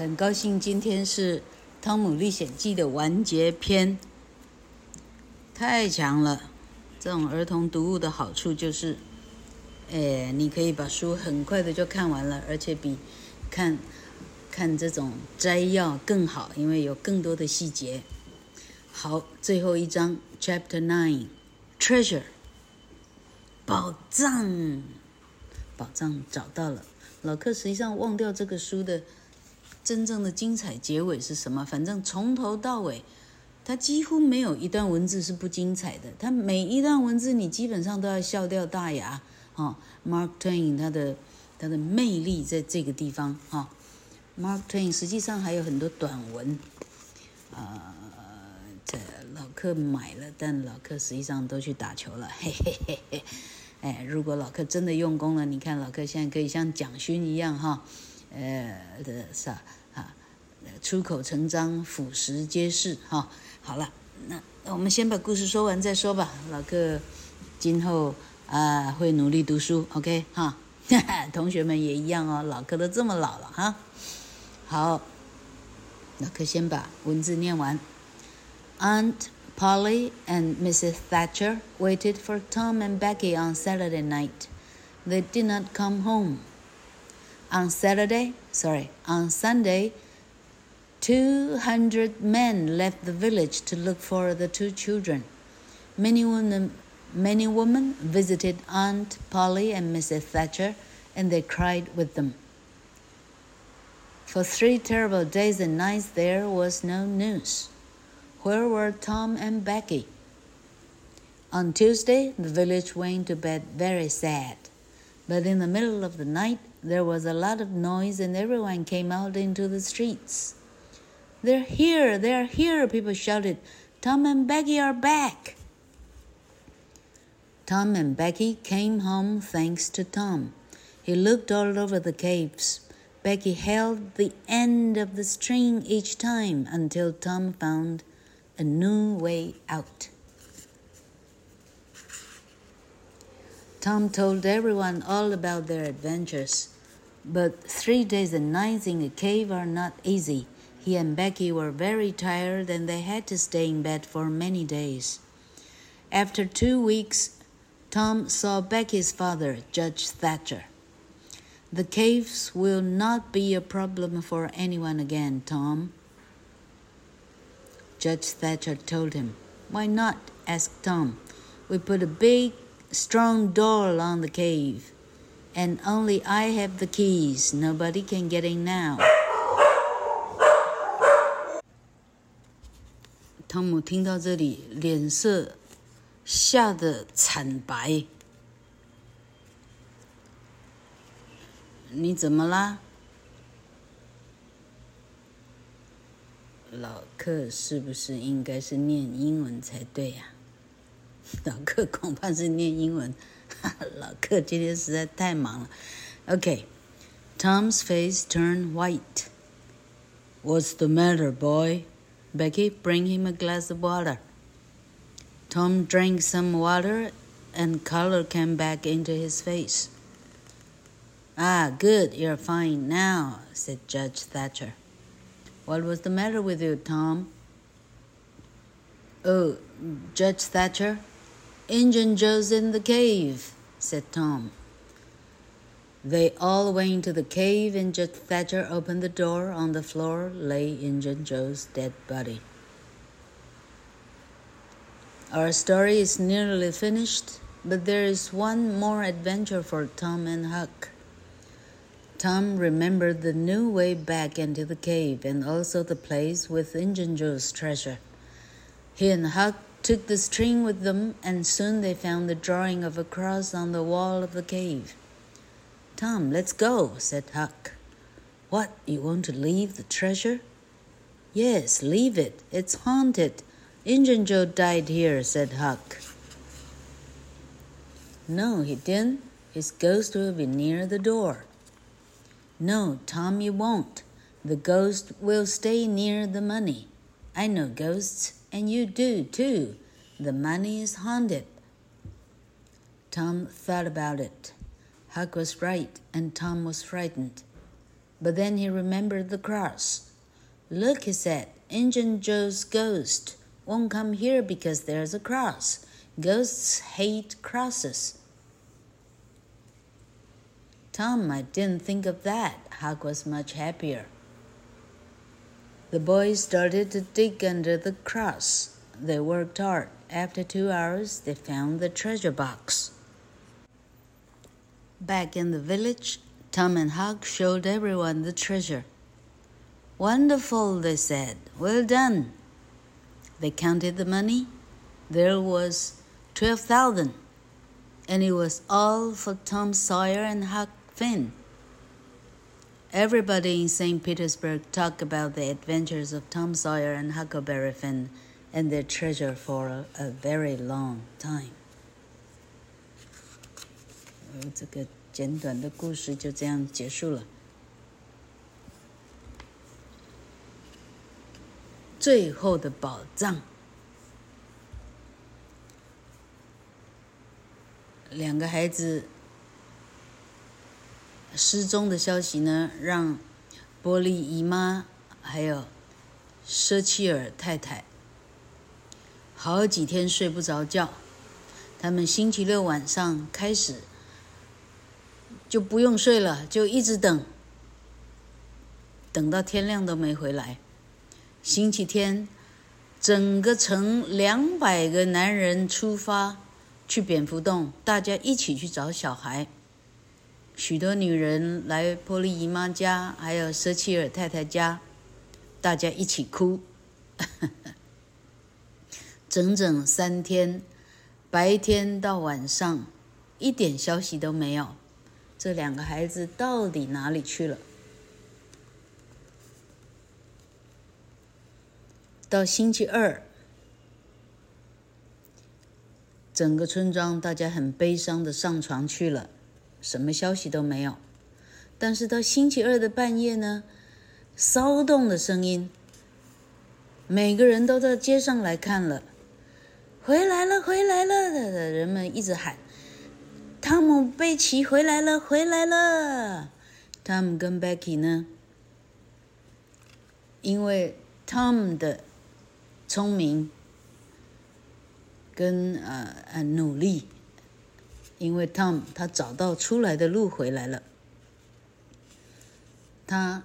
很高兴今天是《汤姆历险记》的完结篇，太强了！这种儿童读物的好处就是，哎，你可以把书很快的就看完了，而且比看看这种摘要更好，因为有更多的细节。好，最后一章，Chapter Nine，Treasure，宝藏，宝藏找到了。老克实际上忘掉这个书的。真正的精彩结尾是什么？反正从头到尾，它几乎没有一段文字是不精彩的。它每一段文字你基本上都要笑掉大牙。哦，Mark Twain 他的他的魅力在这个地方。哈、，Mark Twain 实际上还有很多短文，呃，这老客买了，但老客实际上都去打球了。嘿嘿嘿嘿。哎，如果老客真的用功了，你看老客现在可以像蒋勋一样哈。呃的啥啊，出口成章，俯拾皆是哈。好了，那我们先把故事说完再说吧。老克今后啊会努力读书，OK 哈。同学们也一样哦，老克都这么老了哈。好，老克先把文字念完。Aunt Polly and Mrs. Thatcher waited for Tom and Becky on Saturday night. They did not come home. On Saturday, sorry, on Sunday, 200 men left the village to look for the two children. Many women, many women visited Aunt Polly and Mrs. Thatcher, and they cried with them. For three terrible days and nights, there was no news. Where were Tom and Becky? On Tuesday, the village went to bed very sad. But in the middle of the night, there was a lot of noise and everyone came out into the streets. They're here, they're here, people shouted. Tom and Becky are back. Tom and Becky came home thanks to Tom. He looked all over the caves. Becky held the end of the string each time until Tom found a new way out. Tom told everyone all about their adventures. But three days and nights in a cave are not easy. He and Becky were very tired and they had to stay in bed for many days. After two weeks, Tom saw Becky's father, Judge Thatcher. The caves will not be a problem for anyone again, Tom. Judge Thatcher told him. Why not? asked Tom. We put a big strong door on the cave, and only I have the keys. Nobody can get in now. 汤姆听到这里，脸色吓得惨白。你怎么啦？老克是不是应该是念英文才对呀、老克恐怕是念英文，老克今天实在太忙了。OK，Tom's face turned white. What's the matter, boy? Becky, bring him a glass of water. Tom drank some water, and color came back into his face. Ah, good, you're fine now, said Judge Thatcher. What was the matter with you, Tom? Oh, Judge Thatcher, Injun Joe's in the cave, said Tom. They all went to the cave, and Judge Thatcher opened the door. On the floor lay Injun Joe's dead body. Our story is nearly finished, but there is one more adventure for Tom and Huck. Tom remembered the new way back into the cave and also the place with Injun Joe's treasure. He and Huck took the string with them, and soon they found the drawing of a cross on the wall of the cave. Tom, let's go, said Huck. What, you want to leave the treasure? Yes, leave it. It's haunted. Injun Joe died here, said Huck. No, he didn't. His ghost will be near the door. No, Tom, you won't. The ghost will stay near the money. I know ghosts. And you do, too. The money is haunted. Tom thought about it. Huck was right, and Tom was frightened. But then he remembered the cross. Look, he said, Injun Joe's ghost won't come here because there's a cross. Ghosts hate crosses. Tom, I didn't think of that. Huck was much happier. The boys started to dig under the cross. They worked hard. After two hours, they found the treasure box. Back in the village, Tom and Huck showed everyone the treasure. Wonderful, they said. Well done. They counted the money. There was 12,000. And it was all for Tom Sawyer and Huck Finn. Everybody in St. Petersburg talked about the adventures of Tom Sawyer and Huckleberry Finn and their treasure for a, a very long time. 这个简短的故事就这样结束了。最后的宝藏，两个孩子 失踪的消息呢，让波利姨妈还有舍切尔太太好几天睡不着觉。他们星期六晚上开始就不用睡了，就一直等，等到天亮都没回来。星期天，整个城两百个男人出发去蝙蝠洞，大家一起去找小孩。许多女人来波利姨妈家，还有舍切尔太太家，大家一起哭。整整三天，白天到晚上，一点消息都没有。这两个孩子到底哪里去了？到星期二，整个村庄大家很悲伤的上床去了。什么消息都没有，但是到星期二的半夜呢，骚动的声音，每个人都到街上来看了，回来了，回来了的人们一直喊：“汤姆·贝奇回来了，回来了。”汤姆跟贝奇呢，因为汤姆的聪明跟呃呃努力。因为 Tom 他找到出来的路回来了，他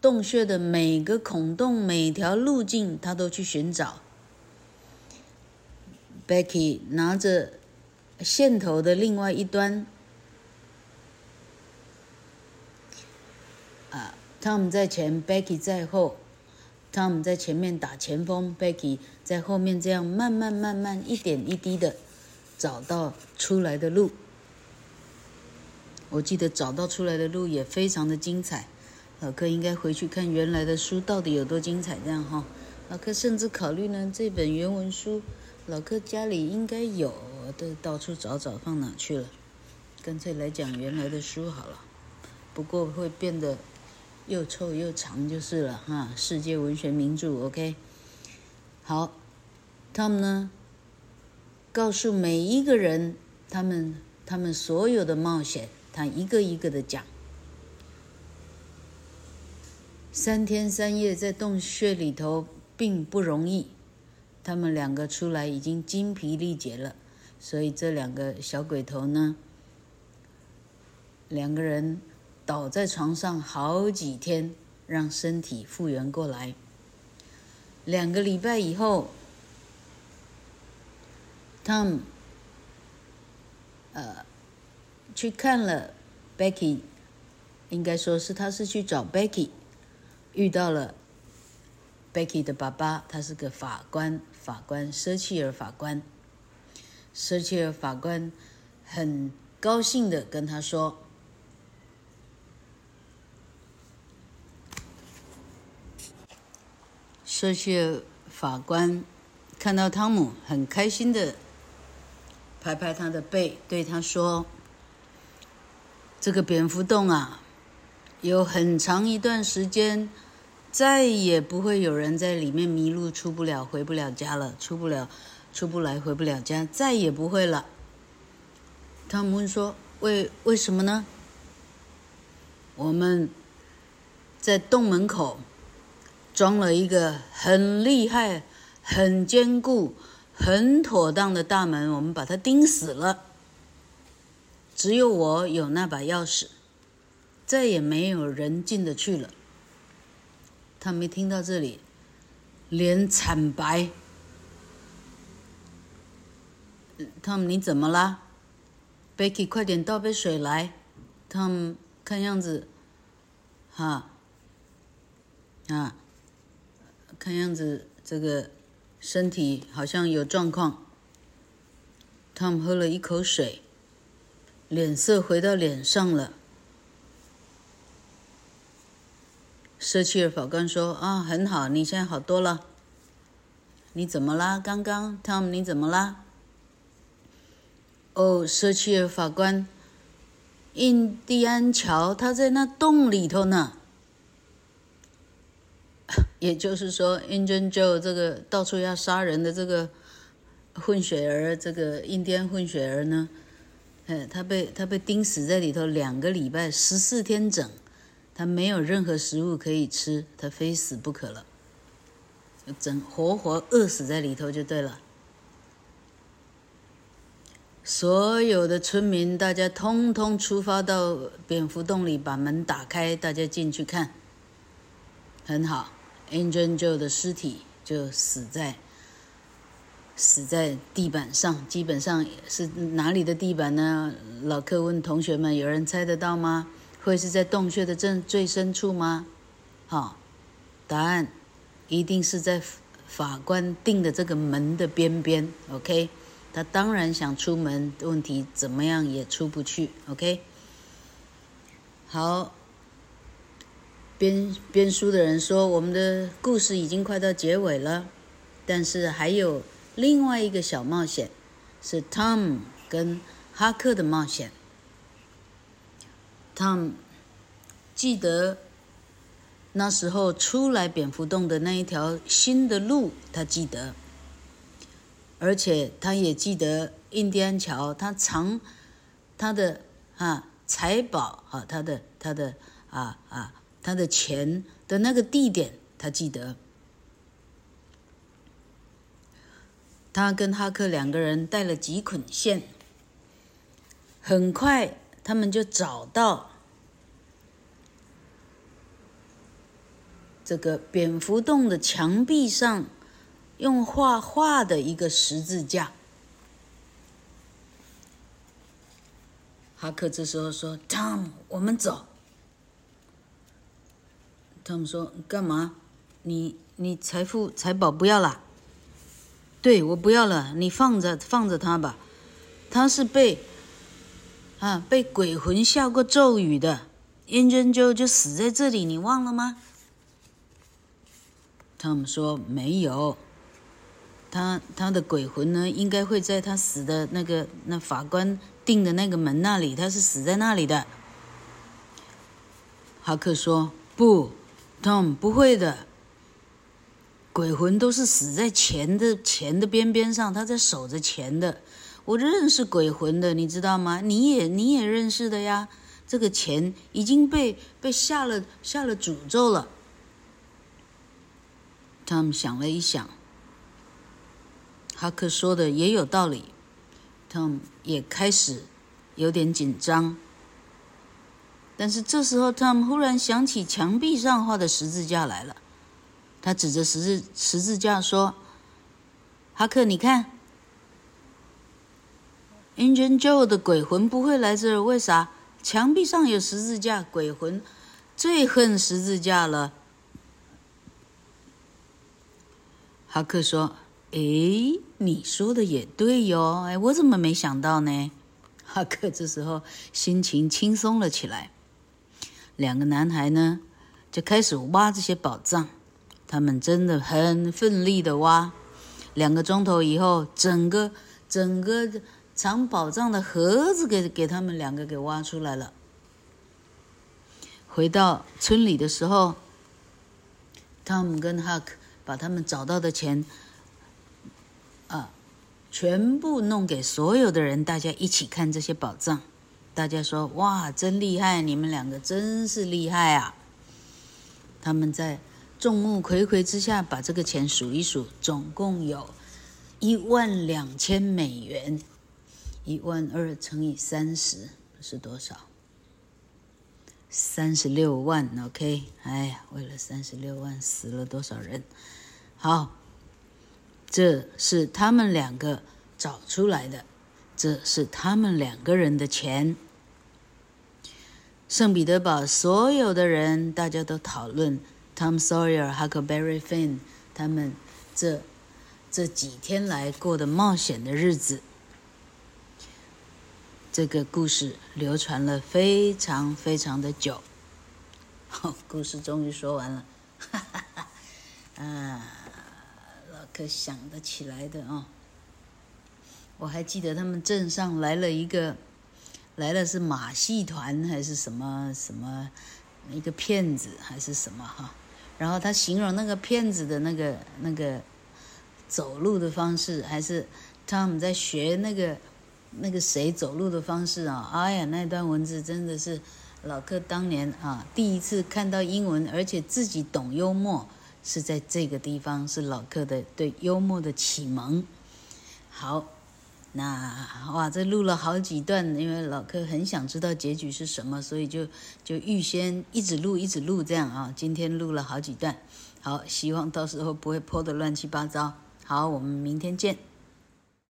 洞穴的每个孔洞、每条路径，他都去寻找。Becky 拿着线头的另外一端，啊，Tom 在前，Becky 在后，Tom 在前面打前锋，Becky 在后面这样慢慢慢慢一点一滴的。找到出来的路，我记得找到出来的路也非常的精彩。老柯应该回去看原来的书到底有多精彩，这样哈。老柯甚至考虑呢，这本原文书，老柯家里应该有，都到处找找放哪去了。干脆来讲原来的书好了，不过会变得又臭又长就是了哈。世界文学名著，OK。好，Tom 呢？告诉每一个人，他们他们所有的冒险，他一个一个的讲。三天三夜在洞穴里头并不容易，他们两个出来已经精疲力竭了，所以这两个小鬼头呢，两个人倒在床上好几天，让身体复原过来。两个礼拜以后。Tom，呃，去看了 Becky，应该说是他是去找 Becky，遇到了 Becky 的爸爸，他是个法官，法官舍契尔法官，舍契尔法官很高兴的跟他说，舍契尔法官看到汤姆很开心的。拍拍他的背，对他说：“这个蝙蝠洞啊，有很长一段时间，再也不会有人在里面迷路，出不了，回不了家了，出不了，出不来，回不了家，再也不会了。”汤姆问说：“为为什么呢？”我们在洞门口装了一个很厉害、很坚固、很妥当的大门，我们把它钉死了。只有我有那把钥匙，再也没有人进得去了。他没听到这里，脸惨白。汤姆，你怎么了？Becky，快点倒杯水来。汤姆，看样子，哈，啊，看样子这个身体好像有状况。汤姆喝了一口水，脸色回到脸上了。舍契尔法官说：“啊，很好，你现在好多了。你怎么啦？刚刚，汤姆，你怎么啦？”哦，舍契尔法官，印第安乔他在那洞里头呢。也就是说，Injun Joe 这个到处要杀人的这个混血儿，这个印第安混血儿呢，哎，他被他被钉死在里头两个礼拜，十四天整，他没有任何食物可以吃，他非死不可了，整活活饿死在里头就对了。所有的村民，大家通通出发到蝙蝠洞里，把门打开，大家进去看。很好，Injun Joe 的尸体就死在死在地板上，基本上是哪里的地板呢？老客问同学们，有人猜得到吗？会是在洞穴的正最深处吗？好，答案一定是在法官定的这个门的边边。OK。他当然想出门，问题怎么样也出不去。OK，好，编编书的人说，我们的故事已经快到结尾了，但是还有另外一个小冒险，是 Tom 跟哈克的冒险。Tom 记得那时候出来蝙蝠洞的那一条新的路，他记得。而且他也记得印第安桥，他藏他的啊财宝啊，他的他的啊啊他的钱的那个地点，他记得。他跟哈克两个人带了几捆线，很快他们就找到这个蝙蝠洞的墙壁上。用画画的一个十字架。哈克这时候说：“Tom，我们走。”汤姆说：“干嘛？你你财富财宝不要了？对，我不要了，你放着放着他吧。他是被啊被鬼魂下过咒语的，Injun Joe 就死在这里，你忘了吗？”汤姆说：“没有。”他他的鬼魂呢，应该会在他死的那个那法官定的那个门那里，他是死在那里的。哈克说：“不，Tom 不会的，鬼魂都是死在钱的钱的边边上，他在守着钱的。我认识鬼魂的，你知道吗？你也你也认识的呀。这个钱已经被被下了下了诅咒了。”Tom 想了一想。哈克说的也有道理，Tom 也开始有点紧张。但是这时候，Tom 忽然想起墙壁上画的十字架来了。他指着十字十字架说：“哈克，你看，Injun Joe 的鬼魂不会来这儿，为啥？墙壁上有十字架，鬼魂最恨十字架了。”哈克说。哎，你说的也对哟！哎，我怎么没想到呢？哈克这时候心情轻松了起来。两个男孩呢，就开始挖这些宝藏。他们真的很奋力的挖。两个钟头以后，整个整个藏宝藏的盒子给给他们两个给挖出来了。回到村里的时候，汤姆跟哈克把他们找到的钱。啊！全部弄给所有的人，大家一起看这些宝藏。大家说：“哇，真厉害！你们两个真是厉害啊！”他们在众目睽睽之下把这个钱数一数，总共有一万两千美元。一万二乘以三十是多少？三十六万。OK，哎呀，为了三十六万死了多少人？好，这是他们两个找出来的，这是他们两个人的钱。圣彼得堡所有的人，大家都讨论 Tom Sawyer、Huckleberry Finn 他们这这几天来过的冒险的日子。这个故事流传了非常非常的久。好，故事终于说完了。哈哈哈，啊，老柯想得起来的哦。我还记得他们镇上来了一个。来了是马戏团还是什么什么一个骗子还是什么哈？然后他形容那个骗子的那个那个走路的方式，还是他们在学那个那个谁走路的方式啊？哎呀，那段文字真的是老克当年啊第一次看到英文，而且自己懂幽默，是在这个地方是老克的对幽默的启蒙。好。那哇，这录了好几段，因为老柯很想知道结局是什么，所以就就预先一直录，一直录这样啊。今天录了好几段，好，希望到时候不会破的乱七八糟。好，我们明天见。